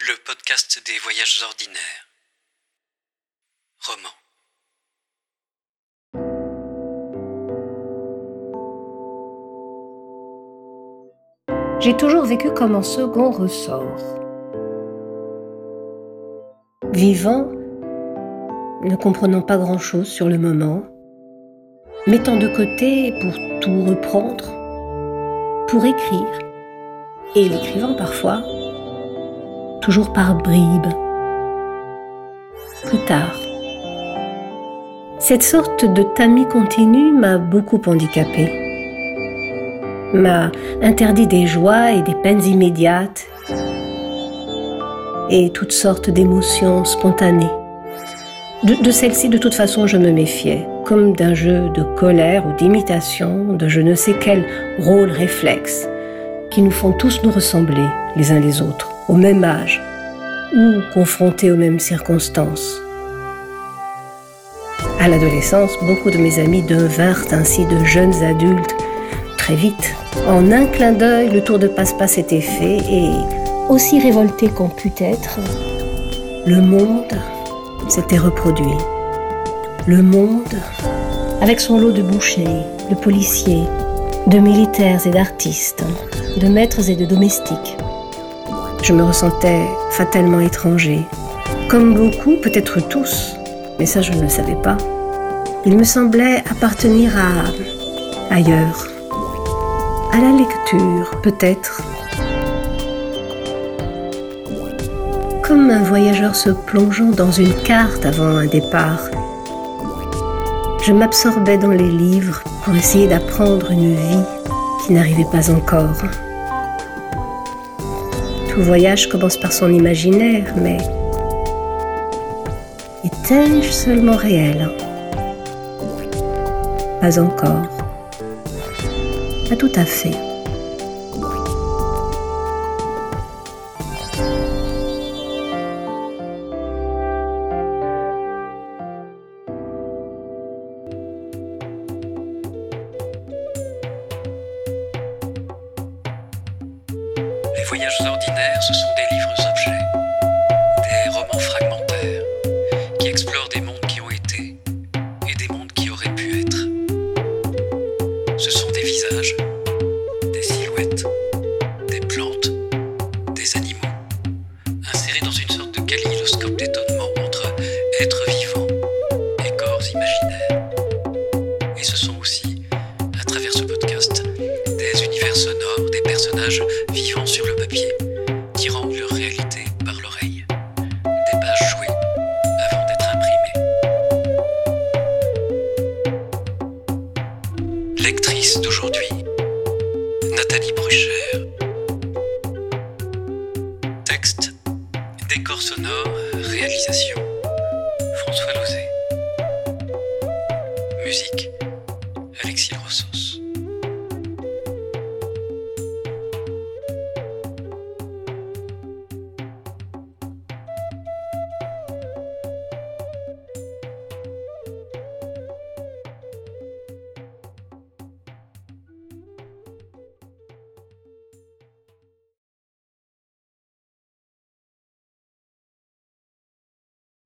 le podcast des voyages ordinaires. Roman. J'ai toujours vécu comme en second ressort. Vivant, ne comprenant pas grand-chose sur le moment, mettant de côté pour tout reprendre, pour écrire, et l'écrivant parfois, toujours par bribes. Plus tard, cette sorte de tamis continu m'a beaucoup handicapé, m'a interdit des joies et des peines immédiates et toutes sortes d'émotions spontanées. De, de celles-ci, de toute façon, je me méfiais, comme d'un jeu de colère ou d'imitation, de je ne sais quel rôle réflexe, qui nous font tous nous ressembler les uns les autres, au même âge, ou confrontés aux mêmes circonstances. À l'adolescence, beaucoup de mes amis devinrent ainsi de jeunes adultes très vite. En un clin d'œil, le tour de passe-passe était fait et, aussi révolté qu'on pût être, le monde s'était reproduit. Le monde, avec son lot de bouchers, de policiers, de militaires et d'artistes, de maîtres et de domestiques. Je me ressentais fatalement étranger. Comme beaucoup, peut-être tous, mais ça je ne le savais pas. Il me semblait appartenir à ailleurs. À la lecture, peut-être. Comme un voyageur se plongeant dans une carte avant un départ. Je m'absorbais dans les livres pour essayer d'apprendre une vie qui n'arrivait pas encore. Tout voyage commence par son imaginaire, mais était-je seulement réel Pas encore. Pas tout à fait. Voyages ordinaires, ce sont des livres-objets, des romans fragmentaires, qui explorent des mondes qui ont été et des mondes qui auraient pu être. Ce sont des visages, des silhouettes, des plantes, des animaux, insérés dans une sorte de kaléidoscope d'étonnement entre êtres vivants et corps imaginaires. Et ce sont aussi, à travers ce podcast, des univers sonores, des personnages papier, qui rendent leur réalité par l'oreille. Des pages jouées avant d'être imprimées. Lectrice d'aujourd'hui, Nathalie Bruchère. Texte, décor sonore, réalisation, François Lauzet. Musique.